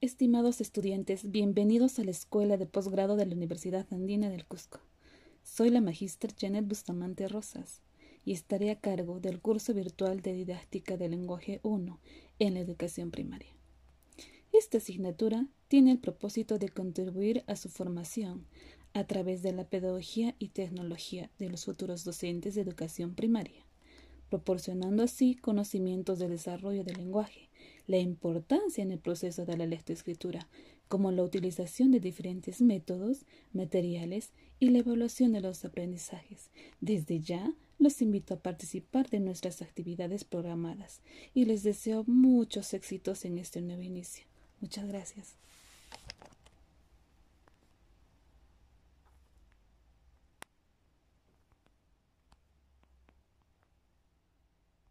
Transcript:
Estimados estudiantes, bienvenidos a la Escuela de Posgrado de la Universidad Andina del Cusco. Soy la magíster Janet Bustamante Rosas y estaré a cargo del curso virtual de didáctica del lenguaje 1 en la educación primaria. Esta asignatura tiene el propósito de contribuir a su formación a través de la pedagogía y tecnología de los futuros docentes de educación primaria, proporcionando así conocimientos de desarrollo del lenguaje, la importancia en el proceso de la lectoescritura, como la utilización de diferentes métodos, materiales y la evaluación de los aprendizajes. Desde ya, los invito a participar de nuestras actividades programadas y les deseo muchos éxitos en este nuevo inicio. Muchas gracias.